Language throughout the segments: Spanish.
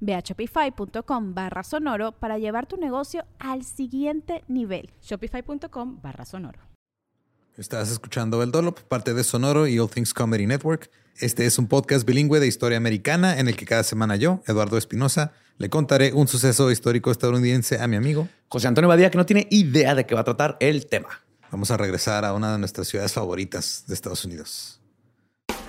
Ve a shopify.com barra sonoro para llevar tu negocio al siguiente nivel. Shopify.com barra sonoro. Estás escuchando El Dolo, parte de Sonoro y All Things Comedy Network. Este es un podcast bilingüe de historia americana en el que cada semana yo, Eduardo Espinosa, le contaré un suceso histórico estadounidense a mi amigo José Antonio Badía, que no tiene idea de qué va a tratar el tema. Vamos a regresar a una de nuestras ciudades favoritas de Estados Unidos.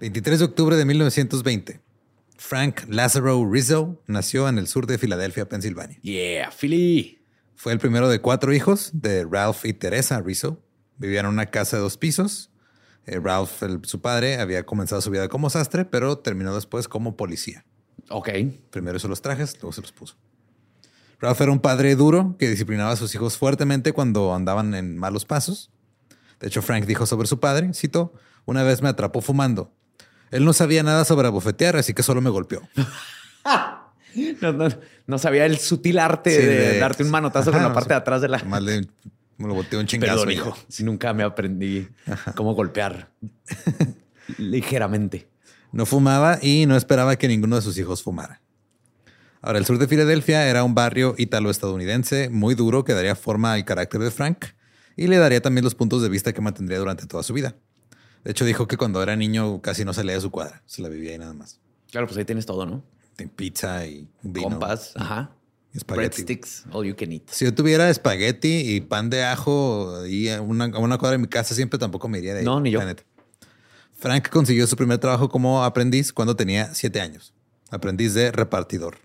23 de octubre de 1920. Frank Lazaro Rizzo nació en el sur de Filadelfia, Pensilvania. Yeah, Philly. Fue el primero de cuatro hijos de Ralph y Teresa Rizzo. Vivían en una casa de dos pisos. Eh, Ralph, el- su padre, había comenzado su vida como sastre, pero terminó después como policía. Ok. Primero hizo los trajes, luego se los puso. Ralph era un padre duro que disciplinaba a sus hijos fuertemente cuando andaban en malos pasos. De hecho, Frank dijo sobre su padre, cito, una vez me atrapó fumando. Él no sabía nada sobre abofetear, así que solo me golpeó. No, no, no sabía el sutil arte Sí, de, de- darte un manotazo Ajá, con la parte de atrás de la. Más le, me lo boteó un chingazo. Perdón, hijo. Si nunca me aprendí cómo golpear ligeramente. No fumaba y no esperaba que ninguno de sus hijos fumara. Ahora, el sur de Filadelfia era un barrio italo-estadounidense muy duro que daría forma al carácter de Frank y le daría también los puntos de vista que mantendría durante toda su vida. De hecho, dijo que cuando era niño casi no salía de su cuadra, se la vivía ahí nada más. Claro, pues ahí tienes todo, ¿no? En pizza y vino. Compas. Ajá. espagueti. Breadsticks, all you can eat. Si yo tuviera espagueti y pan de ajo y una, una cuadra de mi casa, siempre tampoco me iría de ahí. No, ni yo. Frank consiguió su primer trabajo como aprendiz cuando tenía siete años. Aprendiz de repartidor.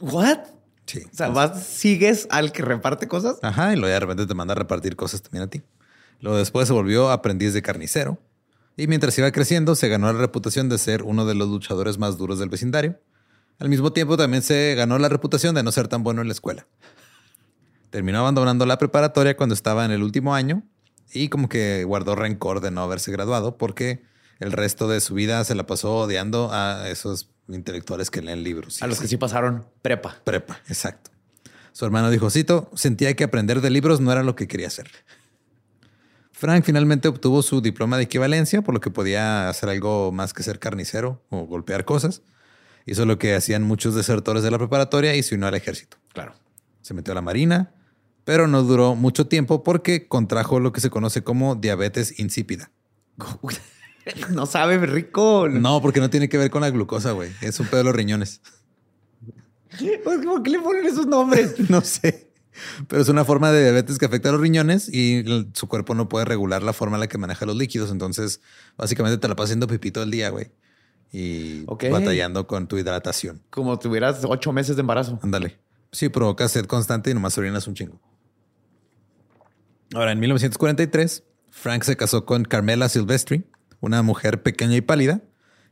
¿What? Sí. O sea, vas, sigues al que reparte cosas. Ajá, y luego de repente te manda a repartir cosas también a ti. Luego después se volvió aprendiz de carnicero. Y mientras iba creciendo, se ganó la reputación de ser uno de los luchadores más duros del vecindario. Al mismo tiempo, también se ganó la reputación de no ser tan bueno en la escuela. Terminó abandonando la preparatoria cuando estaba en el último año y como que guardó rencor de no haberse graduado porque el resto de su vida se la pasó odiando a esos intelectuales que leen libros. A los que sí pasaron prepa. Prepa, exacto. Su hermano dijo, cito, sentía que aprender de libros no era lo que quería hacer. Frank finalmente obtuvo su diploma de equivalencia, por lo que podía hacer algo más que ser carnicero o golpear cosas. Hizo lo que hacían muchos desertores de la preparatoria y se unió al ejército. Claro. Se metió a la marina, pero no duró mucho tiempo porque contrajo lo que se conoce como diabetes insípida. no sabe rico. No, porque no tiene que ver con la glucosa, güey. Es un pedo de los riñones. Pues, ¿Por qué le ponen esos nombres? No sé. Pero es una forma de diabetes que afecta a los riñones y su cuerpo no puede regular la forma en la que maneja los líquidos. Entonces, básicamente te la pasas haciendo pipí todo el día, güey. Y batallando con tu hidratación. Como tuvieras ocho meses de embarazo. Ándale. Sí, provoca sed constante y nomás orinas un chingo. Ahora, en 1943, Frank se casó con Carmela Silvestri, una mujer pequeña y pálida,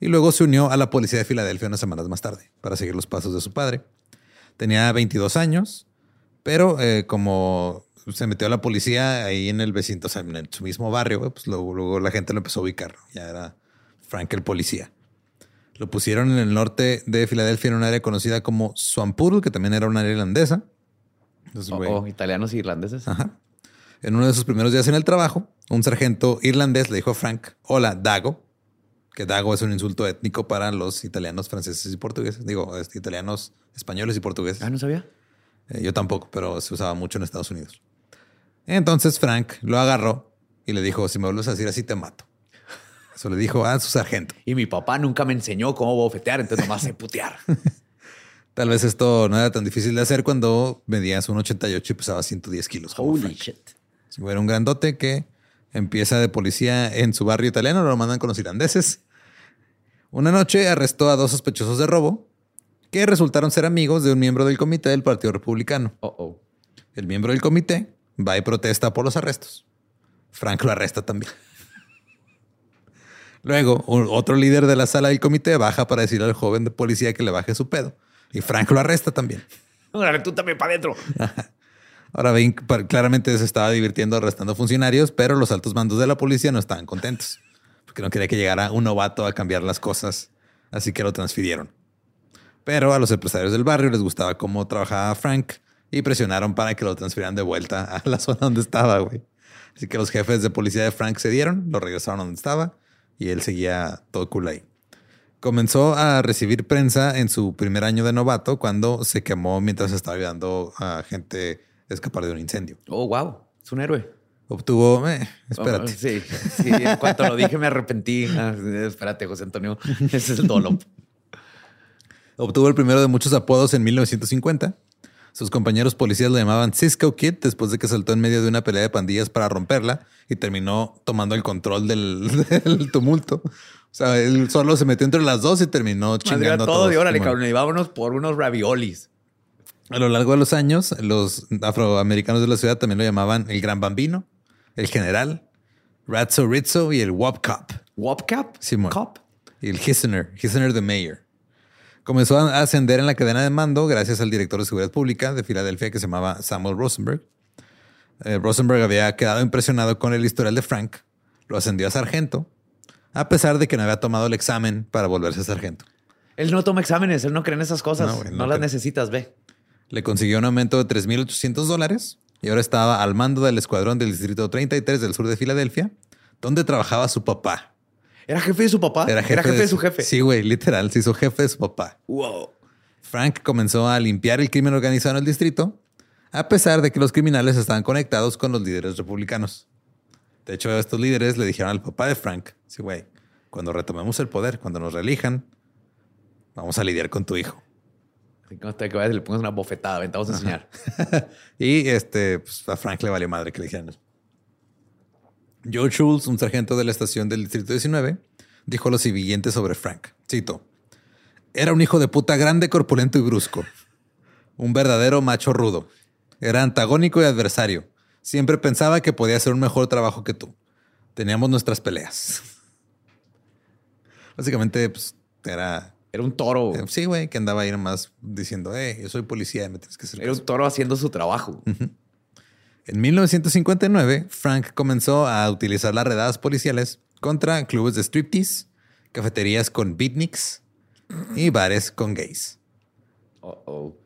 y luego se unió a la policía de Filadelfia unas semanas más tarde para seguir los pasos de su padre. Tenía 22 años, pero eh, como se metió a la policía ahí en el vecino, o sea, en su mismo barrio, pues luego, luego la gente lo empezó a ubicar. Ya era Frank el policía. Lo pusieron en el norte de Filadelfia en un área conocida como Swampur, que también era un área irlandesa. Entonces, Oh, oh, italianos e irlandeses. Ajá. En uno de sus primeros días en el trabajo, un sargento irlandés le dijo a Frank, hola, Dago, que Dago es un insulto étnico para los italianos, franceses y portugueses. Digo, este, italianos, españoles y portugueses. Ah, no sabía. Eh, yo tampoco, pero se usaba mucho en Estados Unidos. Entonces Frank lo agarró y le dijo, si me vuelves a decir así, te mato. Eso le dijo a su sargento. Y mi papá nunca me enseñó cómo bofetear, entonces nomás sé putear. Tal vez esto no era tan difícil de hacer cuando medías un 88 y pesaba 110 kilos. Holy Frank. shit. Si fuera un grandote que empieza de policía en su barrio italiano, lo mandan con los irlandeses. Una noche arrestó a dos sospechosos de robo que resultaron ser amigos de un miembro del comité del Partido Republicano. Oh, oh. El miembro del comité va y protesta por los arrestos. Frank lo arresta también. Luego, un- otro líder de la sala del comité baja para decirle al joven de policía que le baje su pedo. Y Frank lo arresta también. Órale, tú también para adentro. Ahora pa- claramente se estaba divirtiendo arrestando funcionarios, pero los altos mandos de la policía no estaban contentos. Porque no quería que llegara un novato a cambiar las cosas. Así que lo transfirieron. Pero a los empresarios del barrio les gustaba cómo trabajaba Frank y presionaron para que lo transfirieran de vuelta a la zona donde estaba, güey. Así que los jefes de policía de Frank se dieron, lo regresaron a donde estaba y él seguía todo cool ahí. Comenzó a recibir prensa en su primer año de novato cuando se quemó mientras estaba ayudando a gente a escapar de un incendio. Oh, wow. Es un héroe. Obtuvo, eh, espérate, Oh, sí, sí. En cuanto lo dije, me arrepentí. Ah, espérate, José Antonio. Ese es el dolo. Obtuvo el primero de muchos apodos en 1950. Sus compañeros policías lo llamaban Cisco Kid después de que saltó en medio de una pelea de pandillas para romperla y terminó tomando el control del, del tumulto. O sea, él solo se metió entre las dos y terminó chingando a todo todos. y órale, cabrón. Y vámonos por unos raviolis. A lo largo de los años, los afroamericanos de la ciudad también lo llamaban el Gran Bambino, el General, Ratso Rizzo y el Wop Cop. Wopcap. Simón. Cop. Y el Hisner, Hisner the Mayor. Comenzó a ascender en la cadena de mando gracias al director de seguridad pública de Filadelfia que se llamaba Samuel Rosenberg. Eh, Rosenberg había quedado impresionado con el historial de Frank, lo ascendió a sargento, a pesar de que no había tomado el examen para volverse sargento. Él no toma exámenes, él no cree en esas cosas. No, No, güey, no las cree. necesitas, ve. Le consiguió un aumento de 3.800 dólares y ahora estaba al mando del escuadrón del Distrito 33 del sur de Filadelfia, donde trabajaba su papá. ¿Era jefe de su papá? Era jefe, de, su jefe. Sí, güey, literal, se hizo jefe de su papá. Wow. Frank comenzó a limpiar el crimen organizado en el distrito, a pesar de que los criminales estaban conectados con los líderes republicanos. De hecho, estos líderes le dijeron al papá de Frank, sí, güey, cuando retomemos el poder, cuando nos reelijan, vamos a lidiar con tu hijo. Así que que vayas le pongas una bofetada, ven, te vamos a enseñar. Y este, pues, a Frank le valió madre que le dijeran eso. Joe Schultz, un sargento de la estación del Distrito 19, dijo lo siguiente sobre Frank. Cito. Era un hijo de puta grande, corpulento y brusco. Un verdadero macho rudo. Era antagónico y adversario. Siempre pensaba que podía hacer un mejor trabajo que tú. Teníamos nuestras peleas. Básicamente, pues, era... Era un toro. eh, Sí, güey, que andaba ahí nomás diciendo, eh, yo soy policía y me tienes que hacer Era caso". un toro haciendo su trabajo. En 1959, Frank comenzó a utilizar las redadas policiales contra clubes de striptease, cafeterías con beatniks y bares con gays. Oh, oh.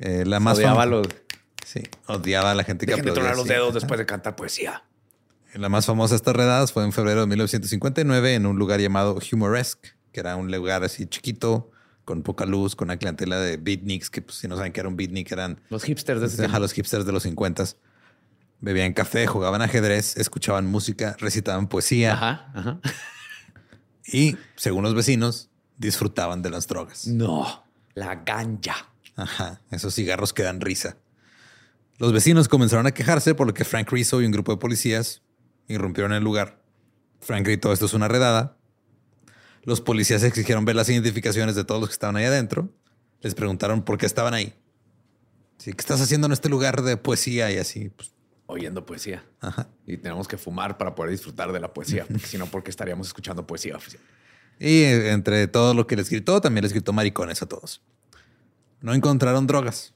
Eh, la más Odiaba los... Sí, odiaba a la gente que Dejen de aplaudía tronar los dedos después de cantar poesía. La más famosa de estas redadas fue en febrero de 1959 en un lugar llamado Humoresque, que era un lugar así chiquito, con poca luz, con una clientela de beatniks, que pues, si no saben qué era un beatnik, eran Los hipsters de ese los hipsters de los 50 Bebían café, jugaban ajedrez, escuchaban música, recitaban poesía Ajá, ajá. y, según los vecinos, disfrutaban de las drogas. No, la ganja. Ajá, esos cigarros que dan risa. Los vecinos comenzaron a quejarse por lo que Frank Rizzo y un grupo de policías irrumpieron el lugar. Frank gritó, esto es una redada. Los policías exigieron ver las identificaciones de todos los que estaban ahí adentro. Les preguntaron por qué estaban ahí. Sí, ¿Qué estás haciendo en este lugar de poesía? Y así, pues, Oyendo poesía. ajá. Y tenemos que fumar para poder disfrutar de la poesía. Porque si no, porque estaríamos escuchando poesía oficial. Y eh, entre todo lo que les gritó, también les gritó maricones a todos. No encontraron drogas,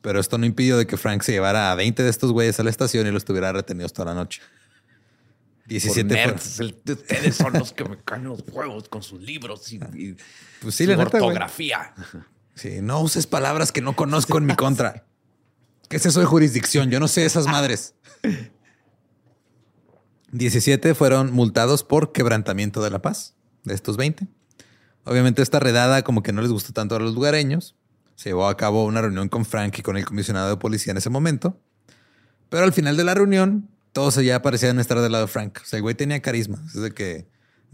pero esto no impidió de que Frank se llevara a 20 de estos güeyes a la estación y los tuviera retenidos toda la noche. 17 Por fueron- nerds, el- ustedes son los que me caen los huevos con sus libros y, y Pues sí, su la neta, güey. ortografía. Sí, no uses palabras que no conozco en mi contra. ¿Qué es eso de jurisdicción? Yo no sé esas madres. 17 fueron multados por quebrantamiento de la paz, de estos 20. Obviamente esta redada como que no les gustó tanto a los lugareños. Se llevó a cabo una reunión con Frank y con el comisionado de policía en ese momento. Pero al final de la reunión, todos ya parecían estar del lado de Frank. O sea, el güey tenía carisma. Es de que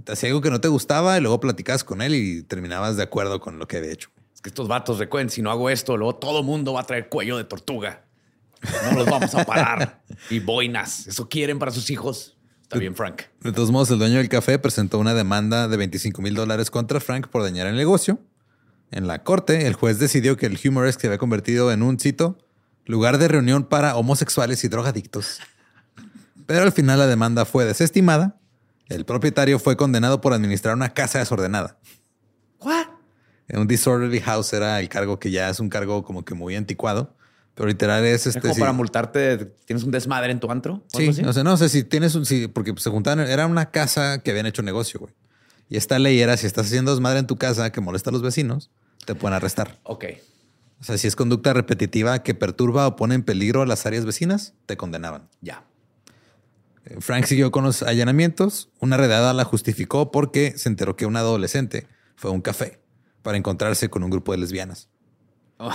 hacía algo que no te gustaba y luego platicabas con él y terminabas de acuerdo con lo que había hecho. Es que estos vatos recuerden, si no hago esto, luego todo mundo va a traer cuello de tortuga. No los vamos a parar. y boinas. ¿Eso quieren para sus hijos? Está bien, Frank. De todos modos, el dueño del café presentó una demanda de 25 mil dólares contra Frank por dañar el negocio. En la corte, el juez decidió que el Humoresque se había convertido en un, cito, lugar de reunión para homosexuales y drogadictos. Pero al final la demanda fue desestimada. El propietario fue condenado por administrar una casa desordenada. ¿What? Un disorderly house era el cargo que ya es un cargo como que muy anticuado. Pero literal es este. como para multarte, ¿tienes un desmadre en tu antro? ¿O Sí, algo así? o sea, no sé si tienes un. Sí, porque se juntaban. Era una casa que habían hecho negocio, güey. Y esta ley era: si estás haciendo desmadre en tu casa que molesta a los vecinos, te pueden arrestar. Ok. O sea, si es conducta repetitiva que perturba o pone en peligro a las áreas vecinas, te condenaban. Ya. Eh, Frank siguió con los allanamientos. Una redada la justificó porque se enteró que un adolescente fue a un café para encontrarse con un grupo de lesbianas. Oh.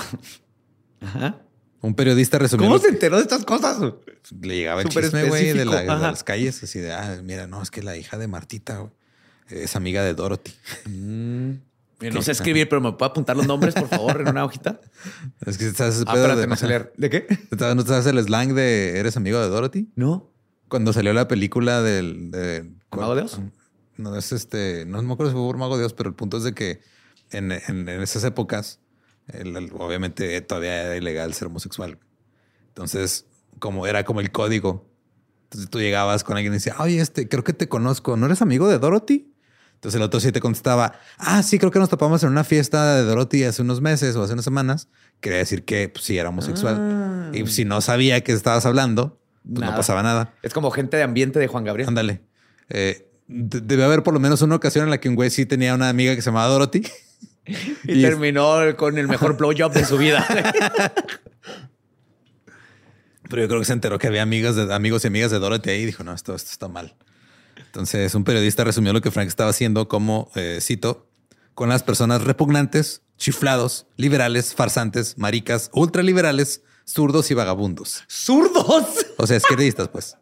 Ajá. Un periodista resumió. ¿Cómo se enteró de estas cosas? Le llegaba el Súper chisme, güey, de, la- las calles, así de, ah, mira, no, es que la hija de Martita es amiga de Dorothy. Mira, No sé escribir, pero me puedo apuntar los nombres, por favor, en una hojita. Es que estás Ah, pedo espérate, de- no sé leer. ¿De qué? ¿No ¿No sabes el slang de eres amigo de Dorothy? No. Cuando salió la película del... De, ¿Mago de Oz? No, es este... No me acuerdo si fue por Mago de Dios, pero el punto es de que en, en- en esas épocas, el- el- obviamente todavía era ilegal ser homosexual. Entonces, como era como el código. Entonces tú llegabas con alguien y decía, oye, este, creo que te conozco. ¿No eres amigo de Dorothy? Entonces el otro sí te contestaba, ah, sí, creo que nos topamos en una fiesta de Dorothy hace unos meses o hace unas semanas. Quería decir que pues, sí era homosexual. Y si no sabía que estabas hablando, pues no pasaba nada. Es como gente de ambiente de Juan Gabriel. Ándale. Eh, de- debe haber por lo menos una ocasión en la que un güey sí tenía una amiga que se llamaba Dorothy. Y, Y es- terminó con el mejor blowjob de su vida. Pero yo creo que se enteró que había amigas de, amigos y amigas de Dorothy ahí y dijo, no, esto, esto está mal. Entonces un periodista resumió lo que Frank estaba haciendo como, eh, cito, con las personas repugnantes, chiflados, liberales, farsantes, maricas, ultraliberales, zurdos y vagabundos. ¡Zurdos! O sea, izquierdistas, pues.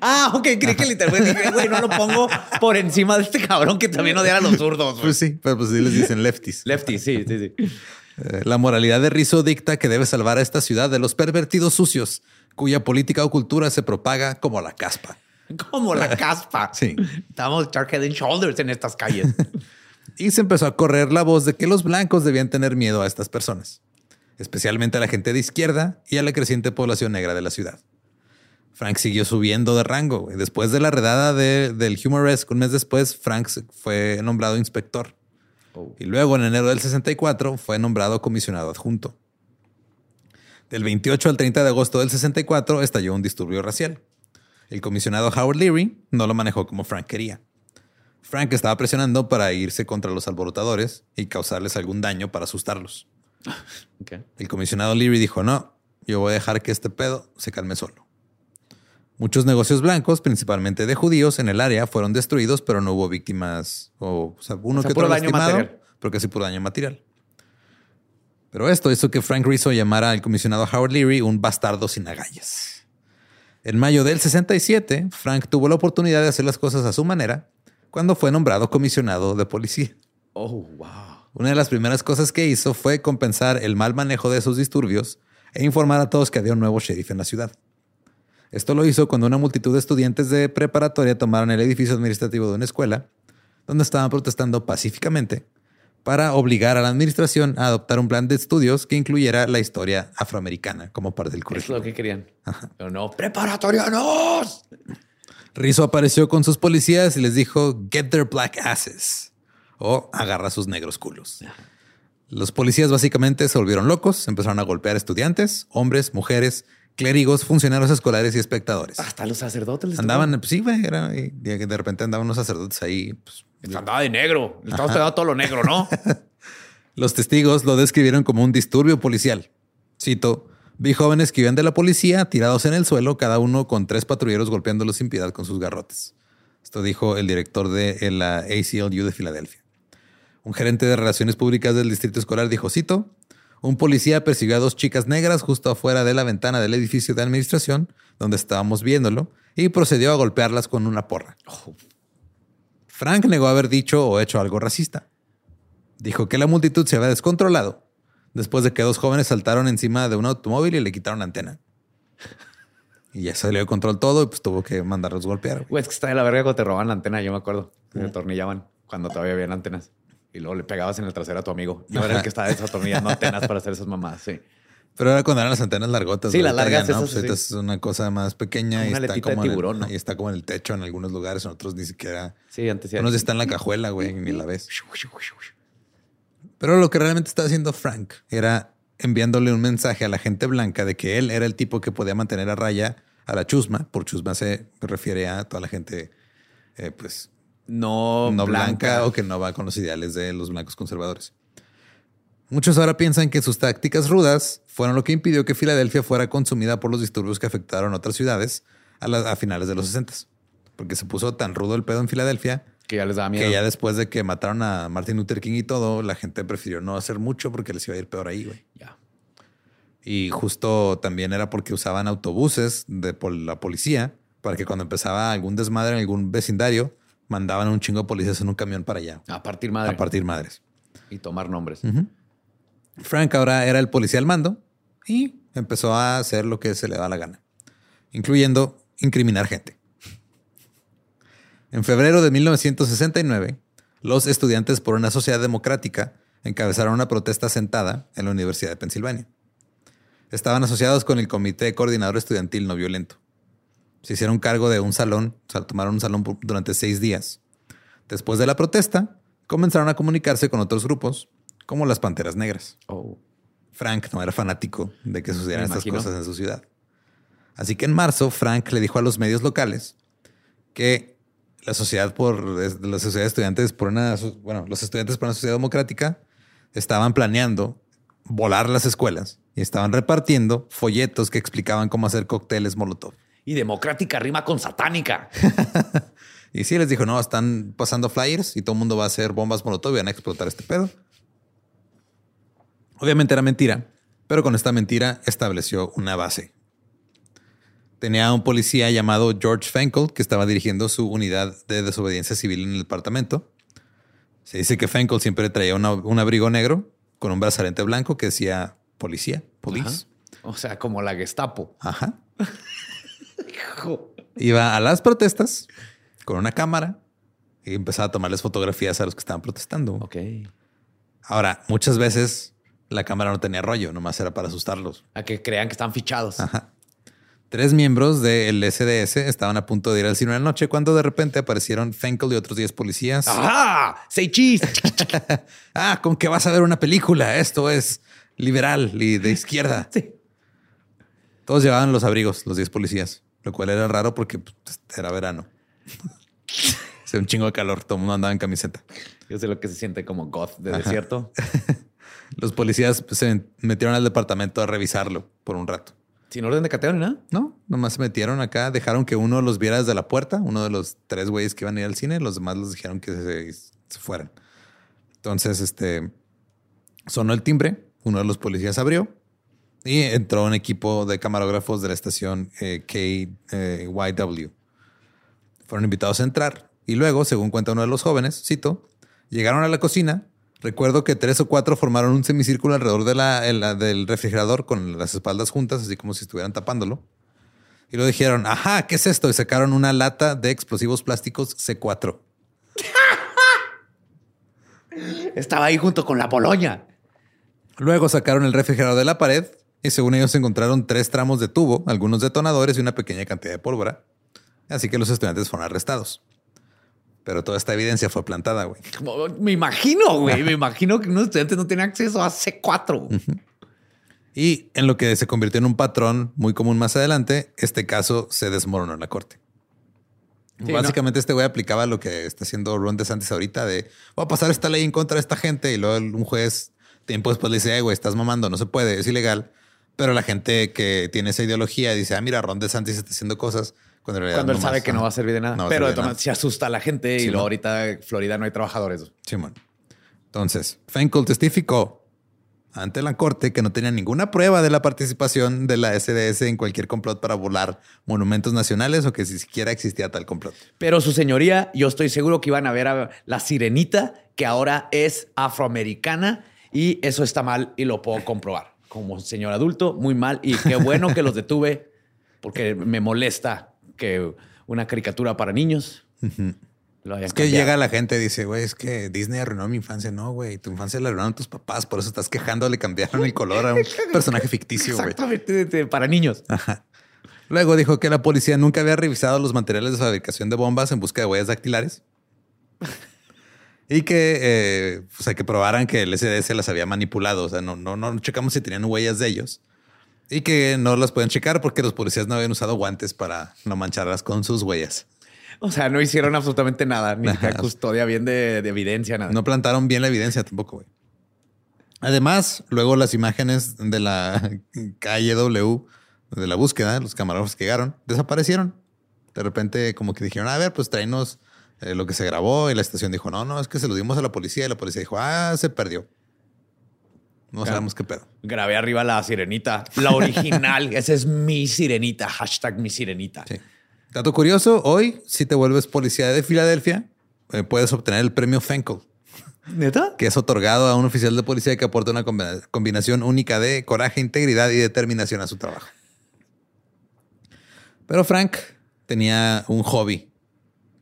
Ah, ok, creí que literalmente güey, no lo pongo por encima de este cabrón que también odia a los zurdos. güey. Pues sí, pero pues sí les dicen lefties. Lefty, sí, sí, sí. Eh, La moralidad de Rizzo dicta que debe salvar a esta ciudad de los pervertidos sucios, cuya política o cultura se propaga como la caspa. Como la caspa. Sí. Estamos echar head and shoulders en estas calles. Y se empezó a correr la voz de que los blancos debían tener miedo a estas personas, especialmente a la gente de izquierda y a la creciente población negra de la ciudad. Frank siguió subiendo de rango. güey. Después de la redada de- del Humoresque, un mes después, Frank fue nombrado inspector. Y luego, en enero del 64, fue nombrado comisionado adjunto. Del 28 al 30 de agosto del 64 estalló un disturbio racial. El comisionado Howard Leary no lo manejó como Frank quería. Frank estaba presionando para irse contra los alborotadores y causarles algún daño para asustarlos. El comisionado Leary dijo, no, yo voy a dejar que este pedo se calme solo. Muchos negocios blancos, principalmente de judíos en el área, fueron destruidos, pero no hubo víctimas o, o sea, uno O sea, que otro daño lastimado, material. pero casi puro daño material. Pero esto hizo que Frank Rizzo llamara al comisionado Howard Leary un bastardo sin agallas. En mayo del 67, Frank tuvo la oportunidad de hacer las cosas a su manera cuando fue nombrado comisionado de policía. Oh, wow. Una de las primeras cosas que hizo fue compensar el mal manejo de esos disturbios e informar a todos que había un nuevo sheriff en la ciudad. Esto lo hizo cuando una multitud de estudiantes de preparatoria tomaron el edificio administrativo de una escuela, donde estaban protestando pacíficamente para obligar a la administración a adoptar un plan de estudios que incluyera la historia afroamericana como parte del Es currículum. lo que querían. Pero no, preparatorianos. Rizzo apareció con sus policías y les dijo, get their black asses o agarra sus negros culos. Los policías básicamente se volvieron locos, empezaron a golpear estudiantes, hombres, mujeres, clérigos, funcionarios escolares y espectadores. Hasta los sacerdotes les Andaban, pues sí, güey, era, y de repente andaban unos sacerdotes ahí. pues. Andaba de negro. Le estamos pegando todo lo negro, ¿no? Los testigos lo describieron como un disturbio policial. Cito, Vi jóvenes que iban de la policía tirados en el suelo, cada uno con tres patrulleros golpeándolos sin piedad con sus garrotes. Esto dijo el director de la ACLU de Filadelfia. Un gerente de relaciones públicas del distrito escolar dijo, cito, un policía persiguió a dos chicas negras justo afuera de la ventana del edificio de administración, donde estábamos viéndolo, y procedió a golpearlas con una porra. Frank negó haber dicho o hecho algo racista. Dijo que la multitud se había descontrolado después de que dos jóvenes saltaron encima de un automóvil y le quitaron la antena. Y ya salió de control todo y pues tuvo que mandarlos golpear. Güey, es que está de la verga cuando te roban la antena, yo me acuerdo. Se atornillaban cuando todavía había antenas. Y luego le pegabas en el trasero a tu amigo. Yo era el que estaba desatornillando antenas para hacer esas mamadas, sí. Pero era cuando eran las antenas largotas. Sí, las largas, ya no, esas pues, sí. es una cosa más pequeña y está, aletita de como en el- tiburón, ¿no? y está como en el techo en algunos lugares, en otros ni siquiera. Sí, antes sí. Unos ya están en la cajuela, güey, ni la ves. Pero lo que realmente estaba haciendo Frank era enviándole un mensaje a la gente blanca de que él era el tipo que podía mantener a raya a la chusma. Por chusma se refiere a toda la gente, eh, pues, No, no blanca. o que no va con los ideales de los blancos conservadores. Muchos ahora piensan que sus tácticas rudas fueron lo que impidió que Filadelfia fuera consumida por los disturbios que afectaron otras ciudades a, la- a finales de los 60. Porque se puso tan rudo el pedo en Filadelfia Que ya les daba miedo. que ya después de que mataron a Martin Luther King y todo, la gente prefirió no hacer mucho porque les iba a ir peor ahí, güey. Ya. Y justo también era porque usaban autobuses de la policía para que cuando empezaba algún desmadre en algún vecindario, mandaban un chingo de policías en un camión para allá A partir madre. a partir madres. Y tomar nombres. Frank ahora era el policía al mando y empezó a hacer lo que se le da la gana, incluyendo incriminar gente. En febrero de 1969, los estudiantes por una sociedad democrática encabezaron una protesta sentada en la Universidad de Pensilvania. Estaban asociados con el Comité Coordinador Estudiantil No Violento. Se hicieron cargo de un salón, o sea, tomaron un salón durante seis días. Después de la protesta, comenzaron a comunicarse con otros grupos, como las Panteras Negras. Oh. Frank no era fanático de que sucedieran estas cosas en su ciudad. Así que en marzo, Frank le dijo a los medios locales que la sociedad por la sociedad de estudiantes por una bueno, los estudiantes por una sociedad democrática estaban planeando volar las escuelas y estaban repartiendo folletos que explicaban cómo hacer cócteles Molotov. Y democrática rima con satánica. Y sí les dijo, no, están pasando flyers y todo el mundo va a hacer bombas Molotov y van a explotar este pedo. Obviamente era mentira, pero con esta mentira estableció una base. Tenía un policía llamado George Fenkel que estaba dirigiendo su unidad de desobediencia civil en el departamento. Se dice que Fenkel siempre traía una- un abrigo negro con un brazalete blanco que decía policía, police. O sea, como la Gestapo. Ajá. Hijo. Iba a las protestas con una cámara y empezaba a tomarles fotografías a los que estaban protestando. Ok. Ahora, muchas veces la cámara no tenía rollo, nomás era para asustarlos. A que crean que están fichados. Ajá. Tres miembros del SDS estaban a punto de ir al cine una noche cuando de repente aparecieron Fenkel y otros 10 policías. ¡Ajá! ¡Say cheese! ah, con que vas a ver una película. Esto es liberal y de izquierda. Sí. Todos llevaban los abrigos, los 10 policías, lo cual era raro porque pues, era verano. Hacía un chingo de calor, todo el mundo andaba en camiseta. Yo sé lo que se siente como goth de Ajá. desierto. Los policías pues, se metieron al departamento a revisarlo por un rato. Sin orden de cateo ni nada. No, nomás se metieron acá, dejaron que uno los viera desde la puerta, uno de los tres güeyes que iban a ir al cine, los demás los dijeron que se, se fueran. Entonces, este sonó el timbre, uno de los policías abrió y entró un equipo de camarógrafos de la estación eh, KYW. Fueron invitados a entrar y luego, según cuenta uno de los jóvenes, cito, llegaron a la cocina. Recuerdo que tres o cuatro formaron un semicírculo alrededor de la, el- la- del refrigerador con las espaldas juntas, así como si estuvieran tapándolo. Y lo dijeron, ajá, ¿qué es esto? Y sacaron una lata de explosivos plásticos C4. Estaba ahí junto con la Poloña. Luego sacaron el refrigerador de la pared y según ellos encontraron tres tramos de tubo, algunos detonadores y una pequeña cantidad de pólvora. Así que los estudiantes fueron arrestados. Pero toda esta evidencia fue plantada, güey. Me imagino, güey. Me imagino que unos estudiantes no tenían acceso a C4. Y en lo que se convirtió en un patrón muy común más adelante, este caso se desmoronó en la corte. Sí, Básicamente este güey aplicaba lo que está haciendo Ron DeSantis ahorita de voy a pasar esta ley en contra de esta gente y luego un juez tiempo después le dice, "Eh, güey, estás mamando, no se puede, es ilegal. Pero la gente que tiene esa ideología dice, ah, mira, Ron DeSantis está haciendo cosas cuando en realidad Cuando él nomás- sabe que no va a servir de nada. No Pero de todas se asusta a la gente Sí, y luego ahorita en Florida no hay trabajadores. Simón. Entonces, Fenkel testificó ante la corte que no tenía ninguna prueba de la participación de la SDS en cualquier complot para volar monumentos nacionales o que si siquiera existía tal complot. Pero su señoría, yo estoy seguro que iban a ver a la sirenita, que ahora es afroamericana, y eso está mal y lo puedo comprobar. Como señor adulto, muy mal. Y qué bueno que los detuve, porque me molesta que una caricatura para niños lo hayan Es que cambiado. llega la gente y dice, güey, es que Disney arruinó mi infancia. No, güey, tu infancia la arruinaron tus papás, por eso estás quejando, le cambiaron el color a un personaje ficticio, güey. Exactamente, para niños. Ajá. Luego dijo que la policía nunca había revisado los materiales de fabricación de bombas en busca de huellas dactilares. Y que, eh, o sea, que probaran que el SDS las había manipulado. O sea, no, no, no checamos si tenían huellas de ellos. Y que no las pueden checar porque los policías no habían usado guantes para no mancharlas con sus huellas. O sea, no hicieron absolutamente nada, ni siquiera custodia bien de, de evidencia, nada. No plantaron bien la evidencia tampoco, güey. Además, luego las imágenes de la calle W, de la búsqueda, los camarógrafos que llegaron, desaparecieron. De repente, como que dijeron, a ver, pues tráenos eh, lo que se grabó. Y la estación dijo, no, no, es que se lo dimos a la policía. Y la policía dijo, ah, se perdió. No Claro. sabemos qué pedo. Grabé arriba la sirenita, la original. Esa es mi sirenita, hashtag mi sirenita. Sí. Dato curioso, hoy, si te vuelves policía de Filadelfia, eh, puedes obtener el premio Fenkel. ¿Neta? que es otorgado a un oficial de policía que aporta una combi- combinación única de coraje, integridad y determinación a su trabajo. Pero Frank tenía un hobby,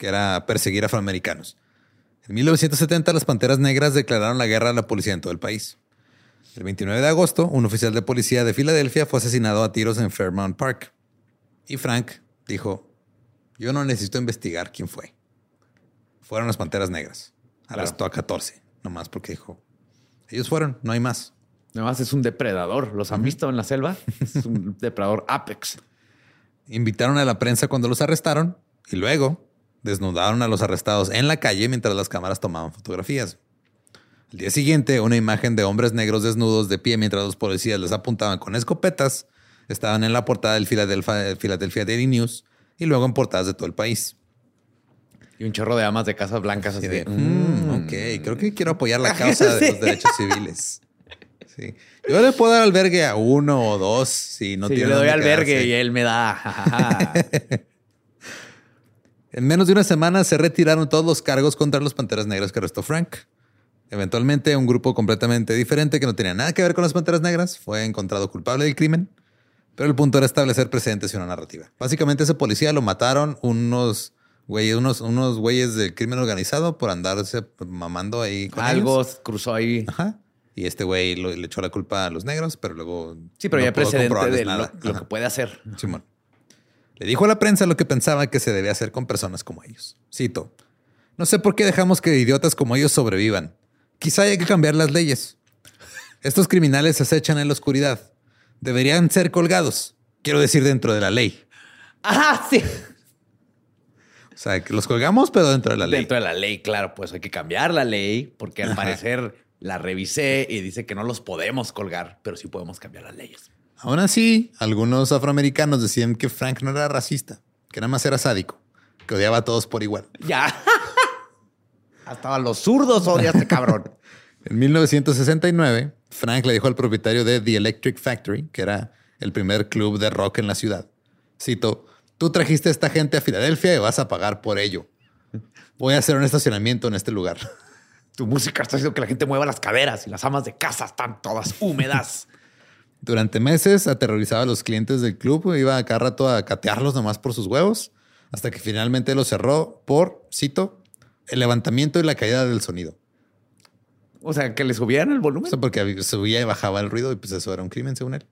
que era perseguir afroamericanos. En 1970 las Panteras Negras declararon la guerra a la policía en todo el país. El 29 de agosto, un oficial de policía de Filadelfia fue asesinado a tiros en Fairmount Park. Y Frank dijo, yo no necesito investigar quién fue. Fueron las Panteras Negras. Arrestó a 14, nomás porque dijo, ellos fueron, no hay más. Nada más es un depredador. ¿Los han visto en la selva? Es un depredador apex. Invitaron a la prensa cuando los arrestaron y luego desnudaron a los arrestados en la calle mientras las cámaras tomaban fotografías. Al día siguiente, una imagen de hombres negros desnudos de pie mientras los policías les apuntaban con escopetas estaban en la portada del Philadelphia, Philadelphia Daily News y luego en portadas de todo el país. Y un chorro de amas de casas blancas así de... de, "Mm, ok, creo que quiero apoyar la causa de los derechos civiles. Sí. Yo le puedo dar albergue a uno o dos si no Sí, tiene yo le doy albergue quedarse. y él me da. En menos de una semana se retiraron todos los cargos contra los Panteras Negras que arrestó Frank. Eventualmente, un grupo completamente diferente que no tenía nada que ver con las Panteras Negras fue encontrado culpable del crimen. Pero el punto era establecer precedentes y una narrativa. Básicamente, ese policía lo mataron unos güeyes, unos, unos güeyes del crimen organizado por andarse mamando ahí con Algo ellos. cruzó ahí. Ajá. Y este güey lo- le echó la culpa a los negros, pero luego. Sí, pero no ya precedente de lo, lo que puede hacer. Simón. Le dijo a la prensa lo que pensaba que se debía hacer con personas como ellos. Cito. No sé por qué dejamos que idiotas como ellos sobrevivan. Quizá haya que cambiar las leyes. Estos criminales se acechan en la oscuridad. Deberían ser colgados. Quiero decir dentro de la ley. Ah, sí. O sea, que los colgamos, pero dentro de la ley. Dentro de la ley, claro, pues hay que cambiar la ley porque al Ajá. parecer la revisé y dice que no los podemos colgar, pero sí podemos cambiar las leyes. Aún así, algunos afroamericanos decían que Frank no era racista, que nada más era sádico, que odiaba a todos por igual. Ya. Hasta a los zurdos odia este cabrón. En 1969, Frank le dijo al propietario de The Electric Factory, que era el primer club de rock en la ciudad, cito, tú trajiste a esta gente a Filadelfia y vas a pagar por ello. Voy a hacer un estacionamiento en este lugar. Tu música está haciendo que la gente mueva las caderas y las amas de casa están todas húmedas. Durante meses aterrorizaba a los clientes del club, iba a cada rato a catearlos nomás por sus huevos, hasta que finalmente lo cerró por, cito, el levantamiento y la caída del sonido. O sea, que le subieran el O volumen. sea, porque subía y bajaba el ruido y pues eso era un crimen según él.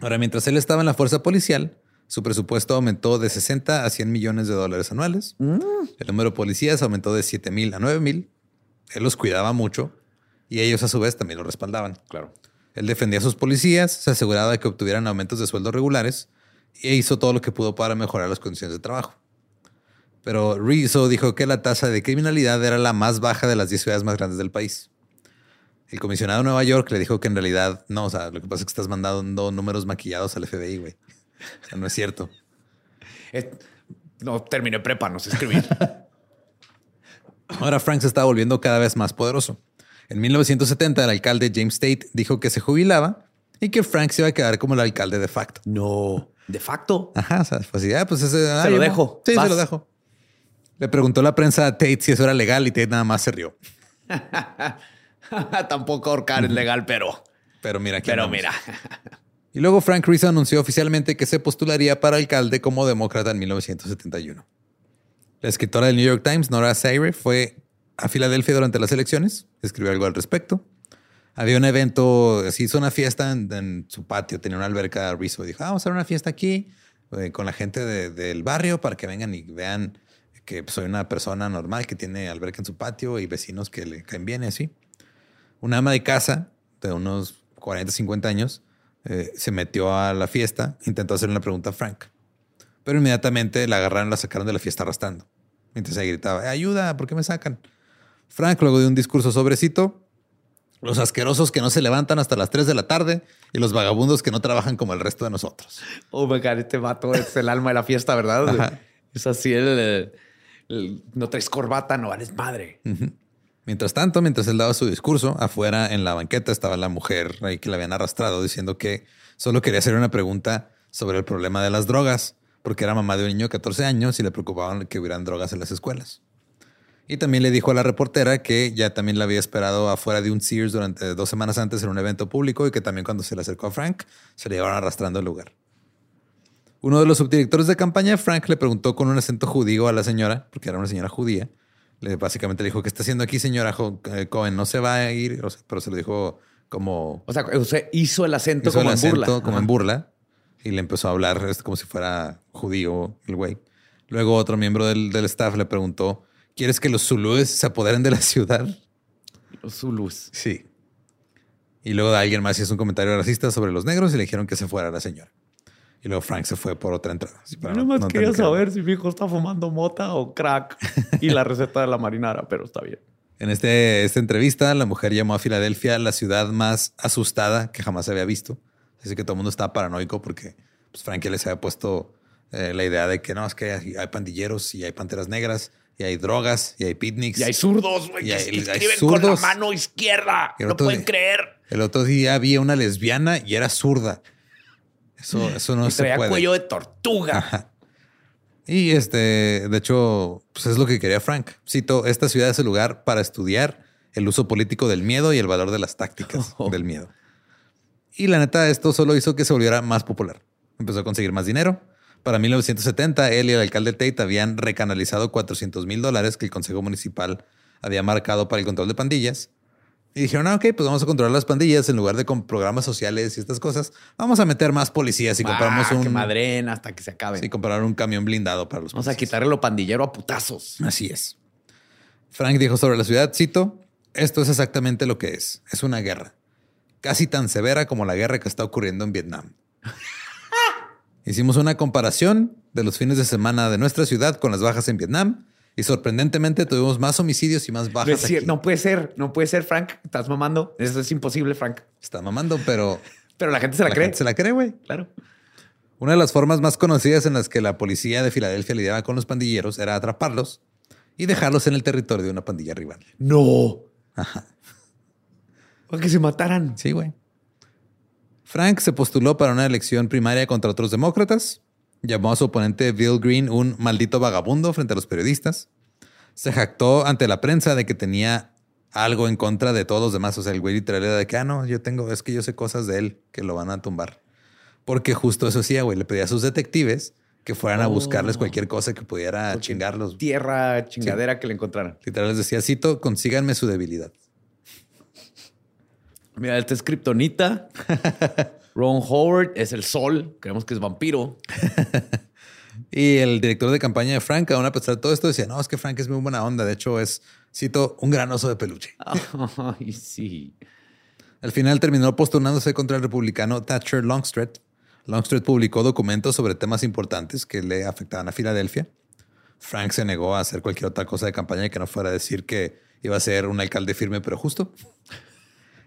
Ahora, mientras él estaba en la fuerza policial, su presupuesto aumentó de 60 a 100 millones de dólares anuales. El número de policías aumentó de 7 mil a 9 mil. Él los cuidaba mucho y ellos a su vez también lo respaldaban. Claro. Él defendía a sus policías, se aseguraba de que obtuvieran aumentos de sueldo regulares e hizo todo lo que pudo para mejorar las condiciones de trabajo. Pero Rizzo dijo que la tasa de criminalidad era la más baja de las 10 ciudades más grandes del país. El comisionado de Nueva York le dijo que en realidad no, o sea, lo que pasa es que estás mandando números maquillados al FBI, güey. O sea, no es cierto. Es- no terminé prepa, no sé escribir. Ahora Frank se estaba volviendo cada vez más poderoso. En 1970, el alcalde James Tate dijo que se jubilaba y que Frank se iba a quedar como el alcalde de facto. no. De facto. Ajá, o sea, fue así, ah, pues ese... ah, lo dejo, Sí, vas. se lo dejo. Le preguntó la prensa a Tate si eso era legal y Tate nada más se rió. Tampoco ahorcar es legal, pero. Pero mira, aquí Pero mira. Y luego Frank Rizzo anunció oficialmente que se postularía para alcalde como demócrata en 1971. La escritora del New York Times, Nora Sayre, fue a Filadelfia durante las elecciones, escribió algo al respecto. Había un evento, se hizo una fiesta en, en su patio, tenía una alberca Rizzo. Dijo, ah, vamos a hacer una fiesta aquí eh, con la gente de- del barrio para que vengan y vean que soy una persona normal que tiene alberca en su patio y vecinos que le caen bien y así. Una ama de casa de unos 40, 50 años eh, se metió a la fiesta, intentó hacerle una pregunta a Frank, pero inmediatamente la agarraron la sacaron de la fiesta arrastrando. Mientras ella gritaba, ayuda, ¿por qué me sacan? Frank luego dio un discurso sobrecito. Los asquerosos que no se levantan hasta las 3 de la tarde y los vagabundos que no trabajan como el resto de nosotros. Oh my God, este vato es el alma de la fiesta, ¿verdad? Ajá. Es así el, el- el- No traes corbata, no vales madre. Mientras tanto, mientras él daba su discurso, afuera en la banqueta estaba la mujer ahí que la habían arrastrado diciendo que solo quería hacer una pregunta sobre el problema de las drogas, porque era mamá de un niño de 14 años y le preocupaban que hubieran drogas en las escuelas. Y también le dijo a la reportera que ya también la había esperado afuera de un Sears durante dos semanas antes en un evento público y que también cuando se le acercó a Frank se le llevaron arrastrando al lugar. Uno de los subdirectores de campaña, Frank, le preguntó con un acento judío a la señora, porque era una señora judía. Le, básicamente le dijo, ¿qué está haciendo aquí, señora eh, Cohen? No se va a ir, o sea, pero se lo dijo como, O sea, usted hizo el acento hizo el como en burla. acento como Ajá. en burla y le empezó a hablar como si fuera judío el güey. Luego otro miembro del, del staff le preguntó, ¿quieres que los zulúes se apoderen de la ciudad? Los Zulus. Sí. Y luego alguien más hizo un comentario racista sobre los negros y le dijeron que se fuera la señora. Y luego Frank se fue por otra entrada. Yo no- nomás no quería que- saber si mi hijo está fumando mota o crack y la receta de la marinara, pero está bien. En este, esta entrevista, la mujer llamó a Filadelfia la ciudad más asustada que jamás se había visto. Así que todo el mundo estaba paranoico porque pues, Frank ya les había puesto eh, la idea de que no, es que hay, hay pandilleros y hay panteras negras y hay drogas y hay picnics. Y hay zurdos, güey, que hay- que escriben con la mano izquierda. No pueden de- creer. El otro día había una lesbiana y era zurda. Eso, eso no y se traía puede. cuello de tortuga. Ajá. Y este, de hecho, pues es lo que quería Frank. Cito, esta ciudad es el lugar para estudiar el uso político del miedo y el valor de las tácticas Oh. del miedo. Y la neta, esto solo hizo que se volviera más popular. Empezó a conseguir más dinero. Para 1970, él y el alcalde Tate habían recanalizado 400 mil dólares que el Consejo Municipal había marcado para el control de pandillas. Y dijeron, ah, ok, pues vamos a controlar las pandillas en lugar de con programas sociales y estas cosas. Vamos a meter más policías y compramos Ah, que un... madren hasta que se acaben. Sí, compraron un camión blindado para los Vamos a policías. quitarle lo pandillero a putazos. Así es. Frank dijo sobre la ciudad, cito, esto es exactamente lo que es. Es una guerra. Casi tan severa como la guerra que está ocurriendo en Vietnam. Hicimos una comparación de los fines de semana de nuestra ciudad con las bajas en Vietnam y sorprendentemente tuvimos más homicidios y más bajas. aquí. no puede ser, no puede ser, Frank. Estás mamando. Eso es imposible, Frank. Está mamando, pero Pero la gente se la, cree. gente se la cree, güey. Claro. Una de las formas más conocidas en las que la policía de Filadelfia lidiaba con los pandilleros era atraparlos y dejarlos en el territorio de una pandilla rival. No. O que se mataran. Sí, güey. Frank se postuló para una elección primaria contra otros demócratas. Llamó a su oponente Bill Green un maldito vagabundo frente a los periodistas. Se jactó ante la prensa de que tenía algo en contra de todos los demás. O sea, el güey literal era de que, ah, no, yo tengo, es que yo sé cosas de él que lo van a tumbar. Porque justo eso hacía, güey. Le pedía a sus detectives que fueran a buscarles cualquier cosa que pudiera chingarlos. Tierra chingadera que le encontraran. Literal les decía, cito, consíganme su debilidad. Mira, este es Kryptonita. Ron Howard es el sol. Creemos que es vampiro. Y el director de campaña de Frank, aún a pesar de todo esto, decía, no, es que Frank es muy buena onda. De hecho, es, cito, un gran oso de peluche. Ay, sí. Al final terminó postulándose contra el republicano Thatcher Longstreet. Longstreet publicó documentos sobre temas importantes que le afectaban a Filadelfia. Frank se negó a hacer cualquier otra cosa de campaña que no fuera a decir que iba a ser un alcalde firme pero justo.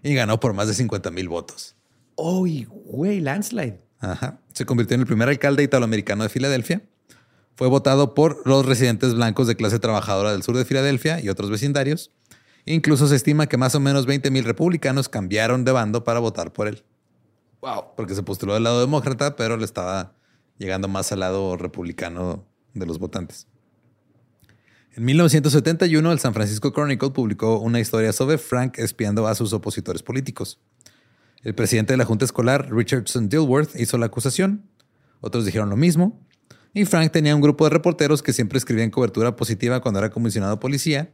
Y ganó por más de 50 mil votos. ¡Uy, güey! Landslide. Ajá. Se convirtió en el primer alcalde italoamericano de Filadelfia. Fue votado por los residentes blancos de clase trabajadora del sur de Filadelfia y otros vecindarios. Incluso se estima que más o menos 20 mil republicanos cambiaron de bando para votar por él. Wow. Porque se postuló del lado demócrata, pero le estaba llegando más al lado republicano de los votantes. En 1971, el San Francisco Chronicle publicó una historia sobre Frank espiando a sus opositores políticos. El presidente de la Junta Escolar, Richardson Dilworth, hizo la acusación. Otros dijeron lo mismo. Y Frank tenía un grupo de reporteros que siempre escribían cobertura positiva cuando era comisionado policía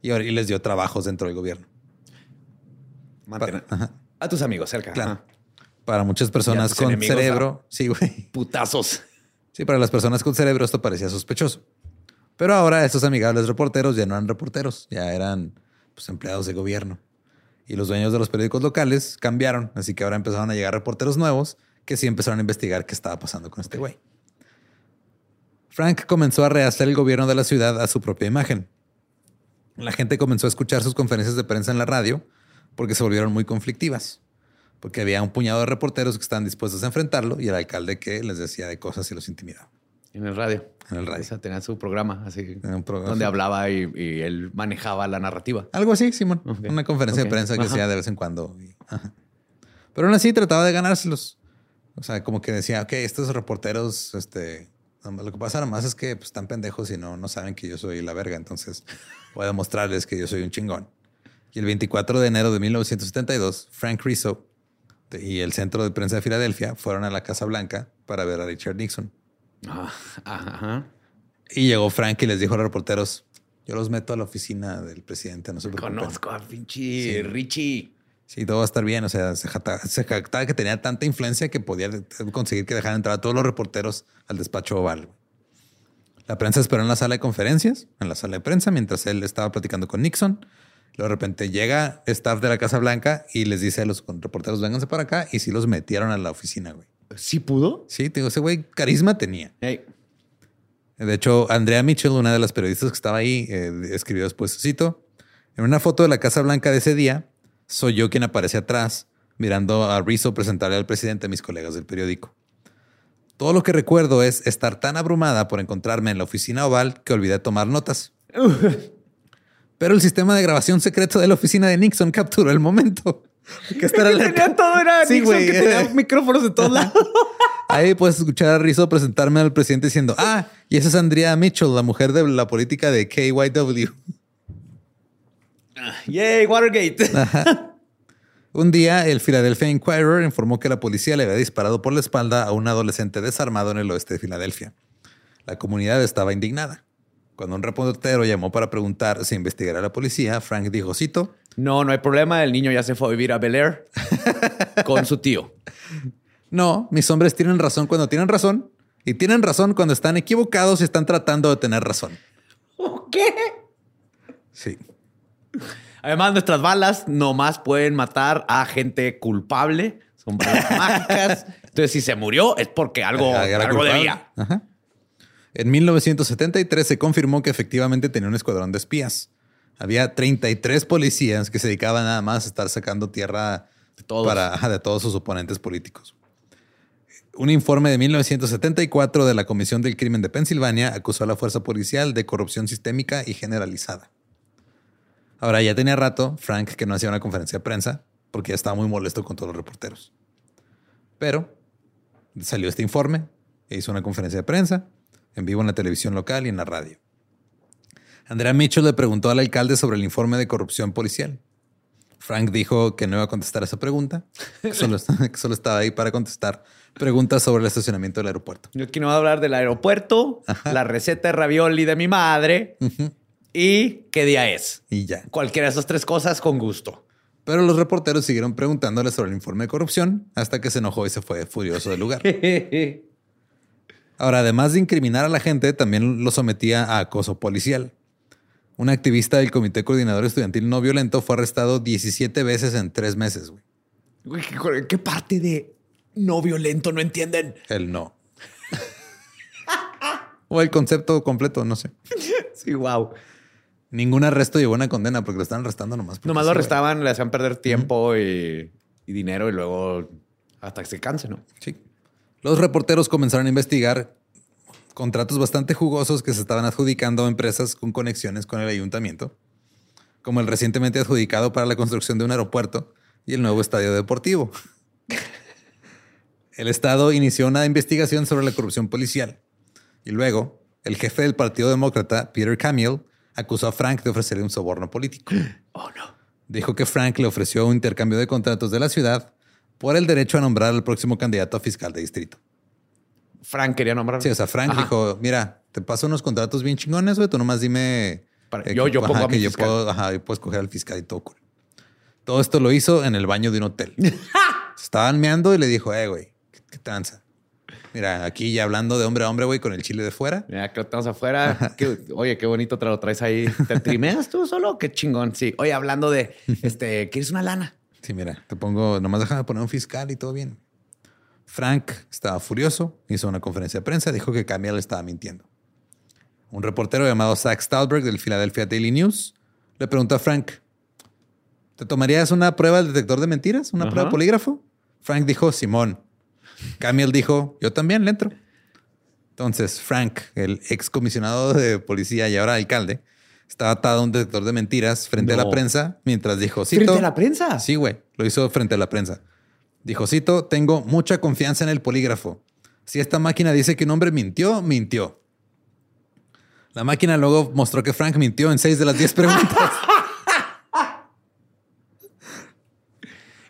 y, les dio trabajos dentro del gobierno. Mantén-. A tus amigos cerca. Claro. Ajá. Para muchas personas con cerebro. Sí, güey. Putazos. Sí, para las personas con cerebro esto parecía sospechoso. Pero ahora estos amigables reporteros ya no eran reporteros, ya eran pues, empleados de gobierno. Y los dueños de los periódicos locales cambiaron, así que ahora empezaron a llegar reporteros nuevos que sí empezaron a investigar qué estaba pasando con este güey. Frank comenzó a rehacer el gobierno de la ciudad a su propia imagen. La gente comenzó a escuchar sus conferencias de prensa en la radio porque se volvieron muy conflictivas. Porque había un puñado de reporteros que estaban dispuestos a enfrentarlo y el alcalde que les decía de cosas y los intimidaba. En el radio. En el radio. O sea, tenía su programa así. Un programa, donde hablaba y, y él manejaba la narrativa. Algo así, Simón. Ok. Una conferencia Ok. de prensa que Ajá. hacía de vez en cuando. ajá. Pero aún así trataba de ganárselos. O sea, como que decía, ok, estos reporteros, este, lo que pasa nomás es que pues, están pendejos y no, no saben que yo soy la verga. Entonces voy a demostrarles que yo soy un chingón. Y el 24 de enero de 1972, Frank Rizzo y el Centro de Prensa de Filadelfia fueron a la Casa Blanca para ver a Richard Nixon. Ajá. Ajá. Y llegó Frank y les dijo a los reporteros, yo los meto a la oficina del presidente, no se preocupen. Conozco a pinche Richie. Sí, todo va a estar bien. O sea, se jactaba que tenía tanta influencia que podía conseguir que dejaran entrar a todos los reporteros al despacho oval. La prensa esperó en la sala de conferencias, en la sala de prensa, mientras él estaba platicando con Nixon. Luego de repente llega staff de la Casa Blanca y les dice a los reporteros, vénganse para acá. Y sí los metieron a la oficina, güey. ¿Sí pudo? Sí, te digo, ese güey carisma tenía. De hecho, Andrea Mitchell, una de las periodistas que estaba ahí, eh, escribió después, cito, en una foto de la Casa Blanca de ese día, soy yo quien aparece atrás, mirando a Rizzo presentarle al presidente a mis colegas del periódico. Todo lo que recuerdo es estar tan abrumada por encontrarme en la oficina oval que olvidé tomar notas. Pero el sistema de grabación secreto de la oficina de Nixon capturó el momento. Que la- Tenía todo, era Sí, Nixon, güey. que tenía micrófonos de todos lados. Ahí puedes escuchar a Rizzo presentarme al presidente diciendo, ah, y esa es Andrea Mitchell, la mujer de la política de KYW. Yay, Watergate. Un día, el Philadelphia Inquirer informó que la policía le había disparado por la espalda a un adolescente desarmado en el oeste de Filadelfia. La comunidad estaba indignada. Cuando un reportero llamó para preguntar si investigara a la policía, Frank dijo, cito, No, no hay problema. El niño ya se fue a vivir a Bel Air con su tío. no, mis hombres tienen razón cuando tienen razón y tienen razón cuando están equivocados y están tratando de tener razón. ¿Qué? Sí. Además, nuestras balas nomás pueden matar a gente culpable. Son balas mágicas. Entonces, si se murió es porque algo, era algo debía. Ajá. En 1973 se confirmó que efectivamente tenía un escuadrón de espías. Había 33 policías que se dedicaban nada más a estar sacando tierra De todos. Para, de todos sus oponentes políticos. Un informe de 1974 de la Comisión del Crimen de Pensilvania acusó a la fuerza policial de corrupción sistémica y generalizada. Ahora, ya tenía rato Frank que no hacía una conferencia de prensa porque ya estaba muy molesto con todos los reporteros. Pero salió este informe e hizo una conferencia de prensa en vivo en la televisión local y en la radio. Andrea Mitchell le preguntó al alcalde sobre el informe de corrupción policial. Frank dijo que no iba a contestar esa pregunta, que solo, que solo estaba ahí para contestar preguntas sobre el estacionamiento del aeropuerto. Yo aquí no voy a hablar del aeropuerto, la receta de ravioli de mi madre y qué día es. Y ya. Cualquiera de esas tres cosas con gusto. Pero los reporteros siguieron preguntándole sobre el informe de corrupción hasta que se enojó y se fue furioso del lugar. Ahora, además de incriminar a la gente, también lo sometía a acoso policial. Un activista del Comité Coordinador Estudiantil No Violento fue arrestado 17 veces en tres meses. güey. Güey, ¿qué- ¿Qué parte de no violento no entienden? El no. o el concepto completo, no sé. Sí, wow. Ningún arresto llevó una condena porque lo estaban arrestando nomás. Nomás lo arrestaban, le hacían perder tiempo y, y dinero y luego hasta que se canse, ¿no? Sí. Los reporteros comenzaron a investigar contratos bastante jugosos que se estaban adjudicando a empresas con conexiones con el ayuntamiento, como el recientemente adjudicado para la construcción de un aeropuerto y el nuevo estadio deportivo. El Estado inició una investigación sobre la corrupción policial y luego el jefe del Partido Demócrata, Peter Camille, acusó a Frank de ofrecerle un soborno político. Oh, no. Dijo que Frank le ofreció un intercambio de contratos de la ciudad por el derecho a nombrar al próximo candidato a fiscal de distrito. Frank quería nombrar. Sí, o sea, Frank Ajá. dijo, mira, te paso unos contratos bien chingones, güey, tú nomás dime... eh, Para- que- yo- yo ajá, pongo a que mi yo fiscal. puedo, ajá, yo puedo escoger al fiscal y todo cool. Todo esto lo hizo en el baño de un hotel. Se Estaban meando y le dijo, eh, güey, ¿qué, qué tranza? Mira, aquí ya hablando de hombre a hombre, güey, con el chile de fuera. Mira, que lo tenemos afuera. Qué- oye, qué bonito te lo traes ahí. ¿Te trimeas tú solo? Qué chingón. Sí. Oye, hablando de, este, ¿quieres una lana? Sí, mira, te pongo, nomás déjame poner un fiscal y todo bien. Frank estaba furioso, hizo una conferencia de prensa, dijo que Camille estaba mintiendo. Un reportero llamado Zach Stahlberg del Philadelphia Daily News le preguntó a Frank, ¿te tomarías una prueba del detector de mentiras? ¿Una Ajá. prueba de polígrafo? Frank dijo, Simón. Camille dijo, yo también le entro. Entonces, Frank, el ex comisionado de policía y ahora alcalde, estaba atado a un detector de mentiras frente a la prensa mientras dijo, ¿Frente a la prensa? Sí, güey. Lo hizo frente a la prensa. Dijo, cito, tengo mucha confianza en el polígrafo. Si esta máquina dice que un hombre mintió, mintió. La máquina luego mostró que Frank mintió en seis de las diez preguntas.